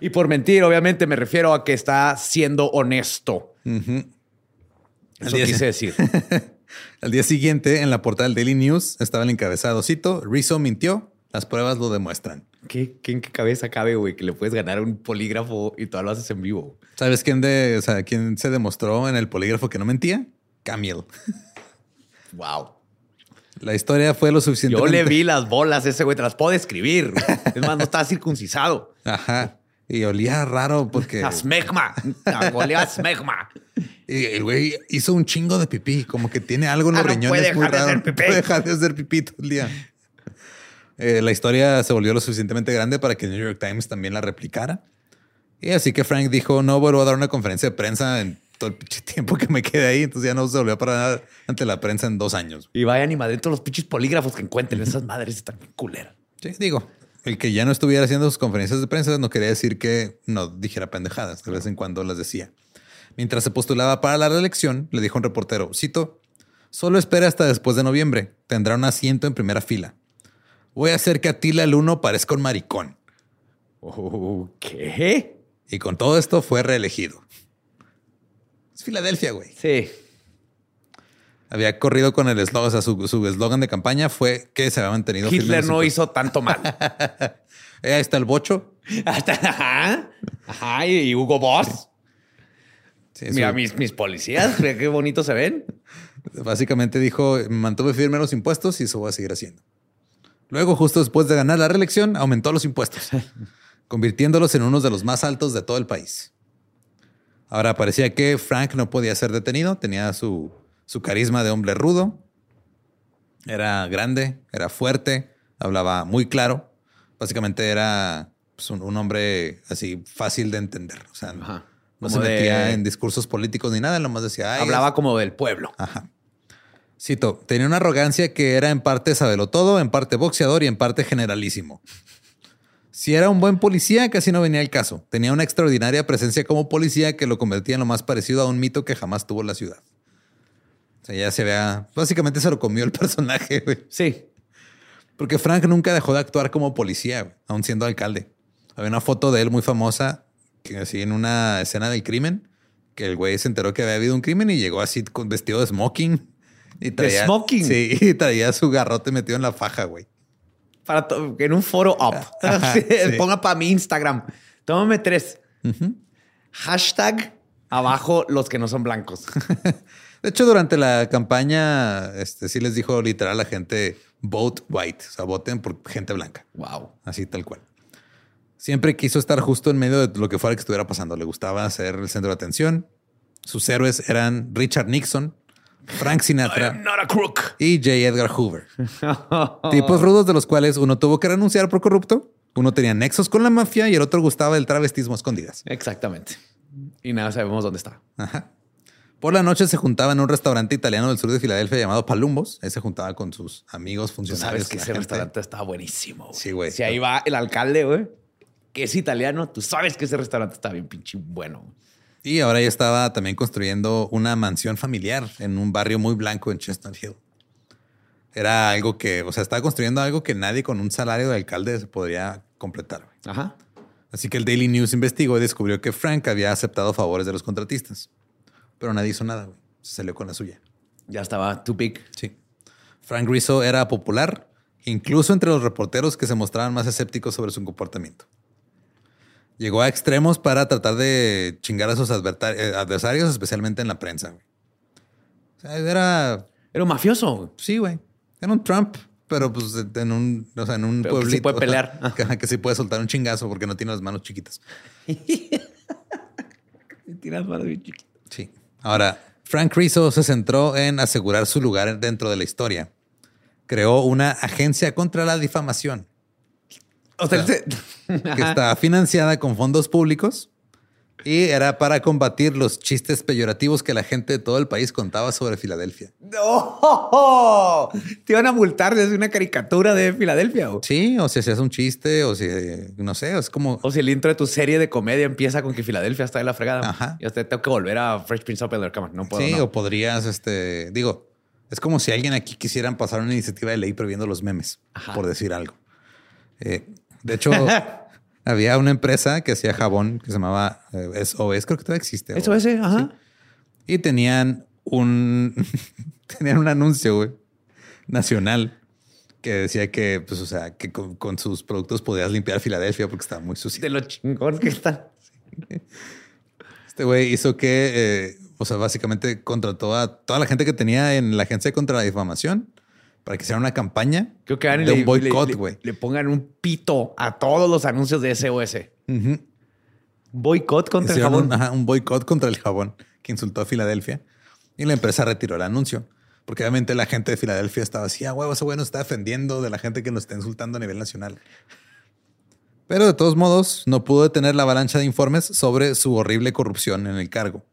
Y por mentir, obviamente, me refiero a que está siendo honesto. Eso quise decir. Al día siguiente, en la portada del Daily News, estaba el encabezado, cito, Rizzo mintió, las pruebas lo demuestran. ¿Qué, qué, ¿En qué cabeza cabe, güey, que le puedes ganar un polígrafo y todo lo haces en vivo? ¿Sabes quién, de, o sea, quién se demostró en el polígrafo que no mentía? Camille. Wow. La historia fue lo Yo suficientemente... le vi las bolas a ese güey, te las puedo describir. Es más, no estaba circuncisado. Ajá. Y olía raro porque... A smegma. A golea smegma. Y el güey hizo un chingo de pipí, como que tiene algo en los Ah, no riñones puede muy dejar de raro. hacer pipí. No puede dejar de hacer pipí todo el día. Eh, la historia se volvió lo suficientemente grande para que el New York Times también la replicara. Y así que Frank dijo, no vuelvo a dar una conferencia de prensa en todo el pinche tiempo que me quede ahí. Entonces ya no se volvió a parar ante la prensa en dos años. Y vayan y madren todos los pinches polígrafos que encuentren. Esas madres están culeras. Sí, digo, el que ya no estuviera haciendo sus conferencias de prensa no quería decir que no dijera pendejadas. De vez en cuando las decía. Mientras se postulaba para la reelección, le dijo a un reportero, cito, solo espere hasta después de noviembre. Tendrá un asiento en primera fila. Voy a hacer que Atila el Uno parezca un maricón. ¿Qué? Y con todo esto fue reelegido. Es Filadelfia, güey. Sí. Había corrido con el eslogan, o sea, su eslogan de campaña fue que se había mantenido Hitler no hizo tanto mal. Eh, ahí está el bocho. Hasta, ajá. Ajá. Y Hugo Boss. Sí, Mira, mis, mis policías, qué bonitos se ven. Básicamente dijo, mantuve firme los impuestos y eso voy a seguir haciendo. Luego, justo después de ganar la reelección, aumentó los impuestos, convirtiéndolos en unos de los más altos de todo el país. Ahora parecía que Frank no podía ser detenido, tenía su, su carisma de hombre rudo, era grande, era fuerte, hablaba muy claro, básicamente era pues, un, un hombre así fácil de entender, o sea, Ajá. no se metía de- en discursos políticos ni nada, nomás decía, "Ay, Hablaba como del pueblo. Ajá. Cito, tenía una arrogancia que era en parte sabelo todo, en parte boxeador y en parte generalísimo. Si era un buen policía, casi no venía el caso. Tenía una extraordinaria presencia como policía que lo convertía en lo más parecido a un mito que jamás tuvo la ciudad. O sea, ya se vea. Básicamente se lo comió el personaje, güey. Sí. Porque Frank nunca dejó de actuar como policía, güey, aún siendo alcalde. Había una foto de él muy famosa, que así en una escena del crimen, que el güey se enteró que había habido un crimen y llegó así con vestido de smoking. Y traía, smoking? Sí, y traía su garrote metido en la faja, güey. Para en un foro up. Ajá, Sí, sí. Ponga para mi Instagram. Tómame tres. Hashtag abajo los que no son blancos. De hecho, durante la campaña, este sí les dijo literal a la gente, vote white, o sea, voten por gente blanca. Wow. Así tal cual. Siempre quiso estar justo en medio de lo que fuera que estuviera pasando. Le gustaba ser el centro de atención. Sus héroes eran Richard Nixon, Frank Sinatra Not a crook. y J. Edgar Hoover. Tipos rudos de los cuales uno tuvo que renunciar por corrupto, uno tenía nexos con la mafia y el otro gustaba del travestismo a escondidas. Exactamente. Y nada, sabemos dónde está. Ajá. Por la noche se juntaba en un restaurante italiano del sur de Filadelfia llamado Palumbos. Ahí se juntaba con sus amigos Tú funcionarios. sabes que ese gente. restaurante está buenísimo. güey. Sí, güey. Si ahí va el alcalde, güey, que es italiano, tú sabes que ese restaurante está bien pinche bueno. Y ahora ya estaba también construyendo una mansión familiar en un barrio muy blanco en Chestnut Hill. Era algo que, o sea, estaba construyendo algo que nadie con un salario de alcalde se podría completar. güey. Ajá. Así que el Daily News investigó y descubrió que Frank había aceptado favores de los contratistas. Pero nadie hizo nada, güey. Se salió con la suya. Ya estaba too big. Sí. Frank Rizzo era popular, incluso entre los reporteros que se mostraban más escépticos sobre su comportamiento. Llegó a extremos para tratar de chingar a sus eh, adversarios, especialmente en la prensa. güey. O sea, era, Era un mafioso. güey. sí, güey. Era un Trump, pero pues en un, o sea, en un Pero que sí pueblito. puede pelear. Que, que sí puede soltar un chingazo porque no tiene las manos chiquitas. Tiras manos bien chiquitas. Sí. Ahora, Frank Rizzo se centró en asegurar su lugar dentro de la historia. Creó una agencia contra la difamación O sea, que está financiada con fondos públicos y era para combatir los chistes peyorativos que la gente de todo el país contaba sobre Filadelfia. ¡No! Te iban a multar desde una caricatura de Filadelfia. güey. Sí, o si hacías un chiste, o si, no sé, es como... O si el intro de tu serie de comedia empieza con que Filadelfia está de la fregada. Ajá. Y hasta tengo que volver a Fresh Prince of Bel-Air. Come on, No puedo. sí, no. o podrías, este, digo, es como si alguien aquí quisieran pasar una iniciativa de ley prohibiendo los memes, Ajá. por decir algo. Eh, de hecho, había una empresa que hacía jabón que se llamaba eh, SOS, creo que todavía existe. Ese, ajá. Y tenían un, tenían un anuncio, güey, nacional que decía que, pues, o sea, que con, con sus productos podías limpiar Filadelfia porque estaba muy sucio. De lo chingón que está. Este güey hizo que, eh, o sea, básicamente contrató a toda la gente que tenía en la agencia contra la difamación para que hiciera una campaña Creo que de le, un boicot, le- güey. Le, pongan un pito a todos los anuncios de SOS. Ujú. Boicot contra el jabón. un, ajá, un boicot contra el jabón que insultó a Filadelfia y la empresa retiró el anuncio. Porque obviamente la gente de Filadelfia estaba así, ah, huevo, ese güey nos está defendiendo de la gente que nos está insultando a nivel nacional. Pero de todos modos, no pudo detener la avalancha de informes sobre su horrible corrupción en el cargo.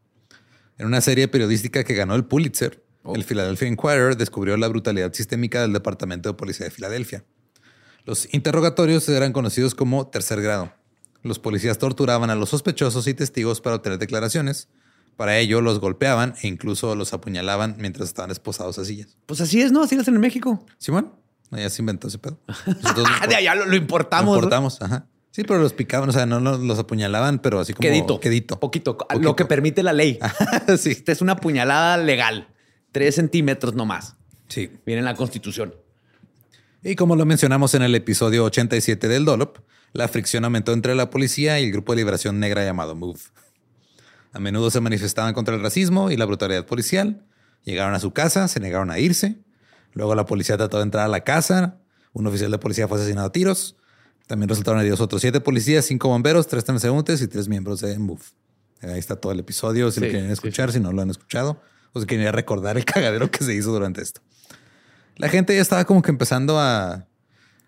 En una serie periodística que ganó el Pulitzer, el Philadelphia Inquirer descubrió la brutalidad sistémica del Departamento de Policía de Filadelfia. Los interrogatorios eran conocidos como tercer grado. Los policías torturaban a los sospechosos y testigos para obtener declaraciones. Para ello, los golpeaban e incluso los apuñalaban mientras estaban esposados a sillas. Pues así es, ¿no? Así lo hacen en México. Simón, ya se inventó ese pedo. Ah, de allá lo, lo importamos. lo ¿no? importamos, ajá. Sí, pero los picaban, o sea, no los, los apuñalaban, pero así como Quedito. quedito. Poquito. Poquito. Lo que permite la ley. sí, Esta es una puñalada legal. Tres centímetros nomás. sí. Viene en la constitución. Y como lo mencionamos en el episodio 87 del Dolop, la fricción aumentó entre la policía y el grupo de liberación negra llamado MOVE. A menudo se manifestaban contra el racismo y la brutalidad policial. Llegaron a su casa, se negaron a irse. Luego la policía trató de entrar a la casa. Un oficial de policía fue asesinado a tiros. También resultaron heridos otros siete policías, cinco bomberos, tres transeúntes y tres miembros de MOVE. Ahí está todo el episodio, si lo quieren sí, escuchar, si no lo han escuchado, si quieren recordar el cagadero que se hizo durante esto. La gente ya estaba como que empezando a,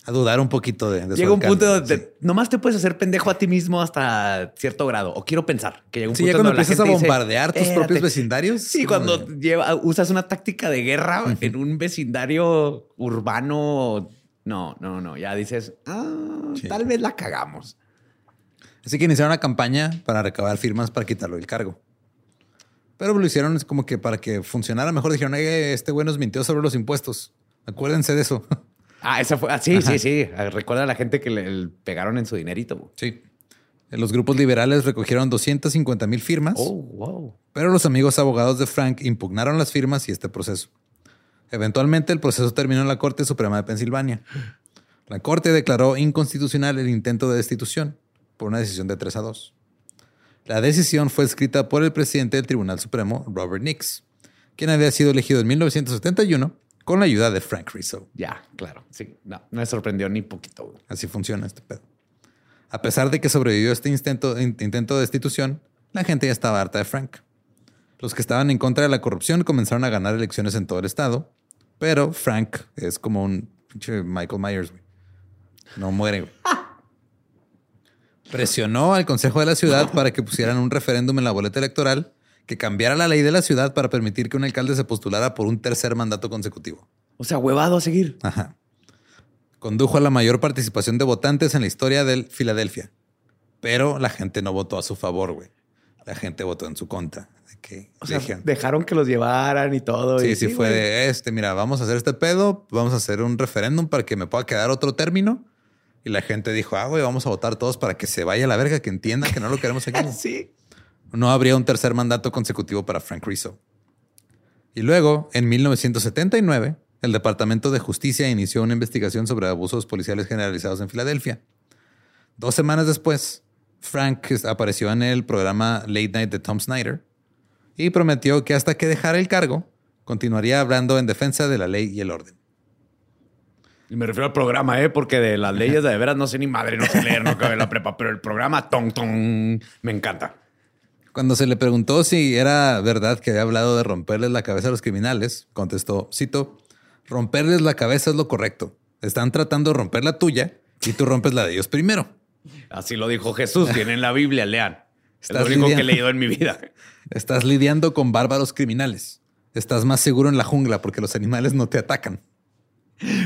a dudar un poquito de, de su Llega un alcalde. punto donde Sí. nomás te puedes hacer pendejo a ti mismo hasta cierto grado. O quiero pensar que llega un Sí, punto ya cuando empiezas a gente dice, bombardear tus propios vecindarios. Sí, cuando de- lleva, usas una táctica de guerra en un vecindario urbano. No, no, no. Ya dices, ah, Sí. tal vez la cagamos. Así que iniciaron una campaña para recabar firmas para quitarlo del cargo. Pero lo hicieron como que para que funcionara mejor. Dijeron, "Eh, este güey nos mintió sobre los impuestos. Acuérdense de eso. Ah, esa fue. ah, sí, Ajá. sí, sí. Recuerda a la gente que le, le pegaron en su dinerito. Sí. Los grupos liberales recogieron 250 mil firmas. Oh, wow. Pero los amigos abogados de Frank impugnaron las firmas y este proceso. Eventualmente el proceso terminó en la Corte Suprema de Pensilvania. La Corte declaró inconstitucional el intento de destitución por una decisión de 3 a 2. La decisión fue escrita por el presidente del Tribunal Supremo, Robert Nix, quien había sido elegido en 1971 con la ayuda de Frank Rizzo. Ya, claro. Sí, no, no me sorprendió ni poquito. Así funciona este pedo. A pesar de que sobrevivió este intento, in- intento de destitución, la gente ya estaba harta de Frank. Los que estaban en contra de la corrupción comenzaron a ganar elecciones en todo el estado, pero Frank es como un pinche Michael Myers, güey. No muere. güey. Presionó al Consejo de la Ciudad para que pusieran un referéndum en la boleta electoral que cambiara la ley de la ciudad para permitir que un alcalde se postulara por un tercer mandato consecutivo. O sea, huevado a seguir. Ajá. Condujo a la mayor participación de votantes en la historia de Filadelfia. Pero la gente no votó a su favor, güey. La gente votó en su contra. Que O sea, dejaron que los llevaran y todo. Sí, y sí, fue güey. de este, mira, vamos a hacer este pedo, vamos a hacer un referéndum para que me pueda quedar otro término. Y la gente dijo, ah, güey, vamos a votar todos para que se vaya a la verga, que entiendan que no lo queremos aquí. Sí. No habría un tercer mandato consecutivo para Frank Rizzo. Y luego, en 1979, el Departamento de Justicia inició una investigación sobre abusos policiales generalizados en Filadelfia. Dos semanas después, Frank apareció en el programa Late Night de Tom Snyder y prometió que hasta que dejara el cargo, continuaría hablando en defensa de la ley y el orden. Y me refiero al programa, ¿eh? Porque de las leyes de veras no sé ni madre, no sé leer, no acabé la prepa, pero el programa, ton, ton, me encanta. Cuando se le preguntó si era verdad que había hablado de romperles la cabeza a los criminales, contestó, cito, romperles la cabeza es lo correcto. Están tratando de romper la tuya y tú rompes la de ellos primero. Así lo dijo Jesús, tienen la Biblia, lean. Es lo único que he leído en mi vida. Estás lidiando con bárbaros criminales. Estás más seguro en la jungla porque los animales no te atacan.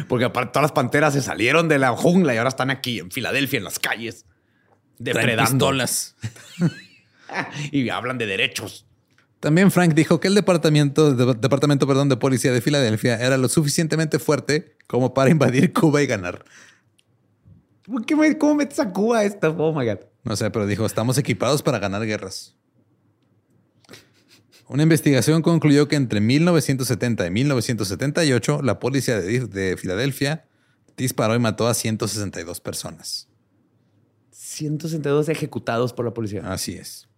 Porque aparte todas las panteras se salieron de la jungla y ahora están aquí en Filadelfia, en las calles, depredando. Y hablan de derechos. También Frank dijo que el departamento, de- departamento perdón, de policía de Filadelfia era lo suficientemente fuerte como para invadir Cuba y ganar. ¿Por qué me- ¿Cómo metes a Cuba esta? Oh my God. No sé, pero dijo, estamos equipados para ganar guerras. Una investigación concluyó que entre 1970 y 1978 la policía de, de Filadelfia disparó y mató a 162 personas. 162 ejecutados por la policía. Así es.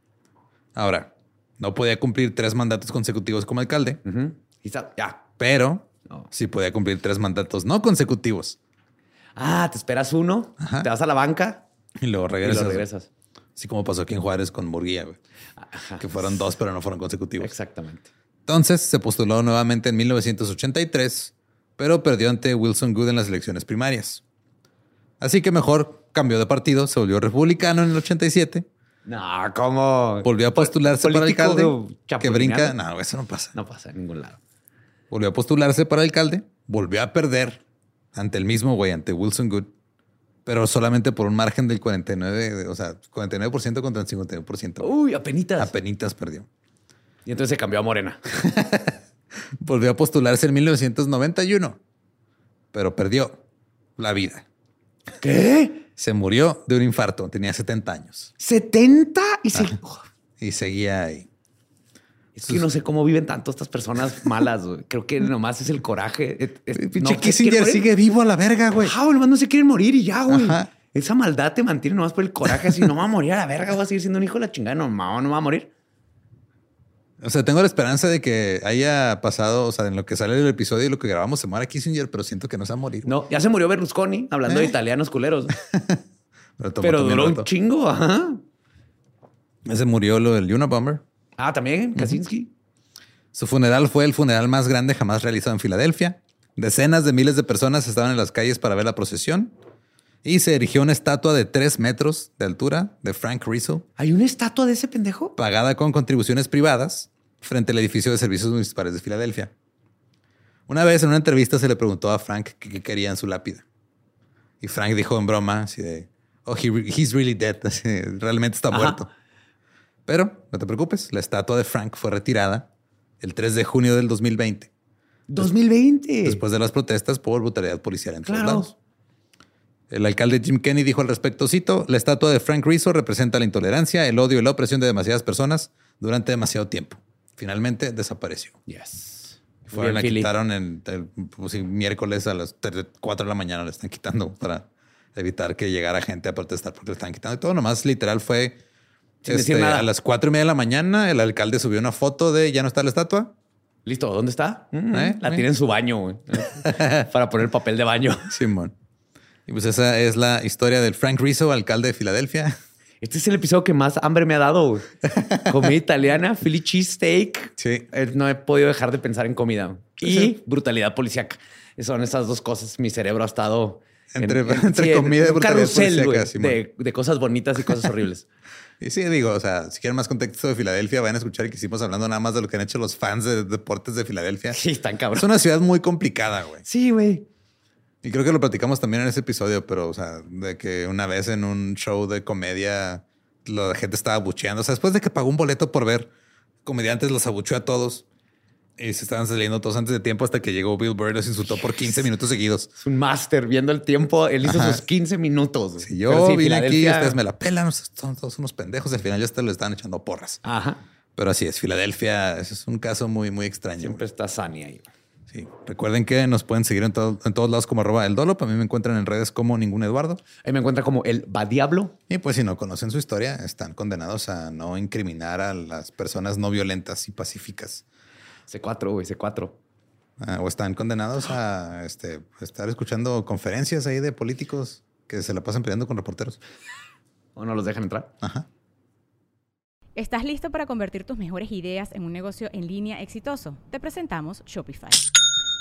Ahora, no podía cumplir tres mandatos consecutivos como alcalde. Y está, ya. pero No. sí podía cumplir tres mandatos no consecutivos. Ah, te esperas uno, Ajá. te vas a la banca Y luego y regresas. lo regresas. Así como pasó aquí en Juárez con Murguía, güey. Que fueron dos, pero no fueron consecutivos. Exactamente. Entonces se postuló nuevamente en 1983, pero perdió ante Wilson Good en las elecciones primarias. Así que mejor cambió de partido, se volvió republicano en el 87, No, ¿cómo? volvió a postularse para alcalde, que brinca. No, eso no pasa. No pasa en ningún lado. Volvió a postularse para alcalde, volvió a perder ante el mismo güey, ante Wilson Good, pero solamente por un margen del 49, o sea, 49% contra el 51%. Uy, apenitas. Apenitas perdió. y entonces se cambió a Morena. Volvió a postularse en 1991, pero perdió la vida. ¿Qué? Se murió de un infarto, tenía 70 años ¿70? Y se... y seguía ahí. Es que no sé cómo viven tanto estas personas malas. güey. Creo que nomás es el coraje. Pinche no se Kissinger sigue vivo a la verga, güey. Güey, nomás no se quieren morir y ya, güey. Ajá. Esa maldad te mantiene nomás por el coraje. Así, no va a morir a la verga, voy a seguir siendo un hijo de la chingada. No, no, no va a morir. O sea, tengo la esperanza de que haya pasado, o sea, en lo que sale el episodio y lo que grabamos se muera Kissinger, pero siento que no se va a morir. No, ya se murió Berlusconi hablando de ¿Eh? italianos culeros. Pero, Pero duró un chingo. Ajá. Ese murió lo del Unabomber. Ah, también Kaczynski. Su funeral fue el funeral más grande jamás realizado en Filadelfia. Decenas de miles de personas estaban en las calles para ver la procesión y se erigió una estatua de tres metros de altura de Frank Rizzo, ¿Hay una estatua de ese pendejo? pagada con contribuciones privadas frente al edificio de servicios municipales de Filadelfia. Una vez en una entrevista se le preguntó a Frank qué, quería en su lápida. Y Frank dijo en broma así de, oh, he he's really dead, así de, realmente está Ajá. muerto. Pero no te preocupes, la estatua de Frank fue retirada el 3 de junio del 2020, 2020. después de las protestas por brutalidad policial en todos Claro. lados. El alcalde Jim Kenney dijo al respecto, cito, la estatua de Frank Rizzo representa la intolerancia, el odio y la opresión de demasiadas personas durante demasiado tiempo. Finalmente desapareció. Yes. Fueron, la Philly. quitaron el, el- pues, miércoles a las 4 de la mañana, la están quitando para evitar que llegara gente a protestar porque le están quitando. Y todo nomás literal fue Sin decir este, nada. a las cuatro y media de la mañana. El alcalde subió una foto de ya no está la estatua. Listo, ¿dónde está? Mm, ¿Eh? La ¿Eh? tiene en su baño. Para poner papel de baño. Simón. Y pues esa es la historia del Frank Rizzo, alcalde de Filadelfia. Este es el episodio que más hambre me ha dado. Comida italiana, Philly cheesesteak. Sí. Eh, No he podido dejar de pensar en comida. Y brutalidad policíaca. Son esas dos cosas. Mi cerebro ha estado... Entre- entre comida y carrusel, de, de cosas bonitas y cosas horribles. Y sí, digo, o sea, si quieren más contexto de Filadelfia, van a escuchar que hicimos hablando nada más de lo que han hecho los fans de deportes de Filadelfia. Sí, están cabrón. Es una ciudad muy complicada, güey. Sí, güey. Y creo que lo platicamos también en ese episodio, pero, o sea, de que una vez en un show de comedia la gente estaba bucheando. O sea, después de que pagó un boleto por ver comediantes, los abucheó a todos y se estaban saliendo todos antes de tiempo hasta que llegó Bill Burr y los insultó por 15 minutos seguidos. Es un máster viendo el tiempo. Él hizo Ajá. sus 15 minutos. Si yo sí, vine aquí, Filadelfia- ustedes me la pelan, son todos unos pendejos. Al final ya ustedes le están echando porras. Ajá. Pero así es, Filadelfia, es un caso muy, muy extraño. Siempre está Sani ahí. Sí. Recuerden que nos pueden seguir en, todo- en todos lados como arroba el Dolop. A mí me encuentran en redes como ningún Eduardo. Ahí me encuentra como el va diablo. Y pues si no conocen su historia, están condenados a no incriminar a las personas no violentas y pacíficas. C4, güey, C4. Ah, o están condenados a este, estar escuchando conferencias ahí de políticos que se la pasan peleando con reporteros. O no los dejan entrar. Ajá. ¿Estás listo para convertir tus mejores ideas en un negocio en línea exitoso? Te presentamos Shopify.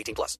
18 plus.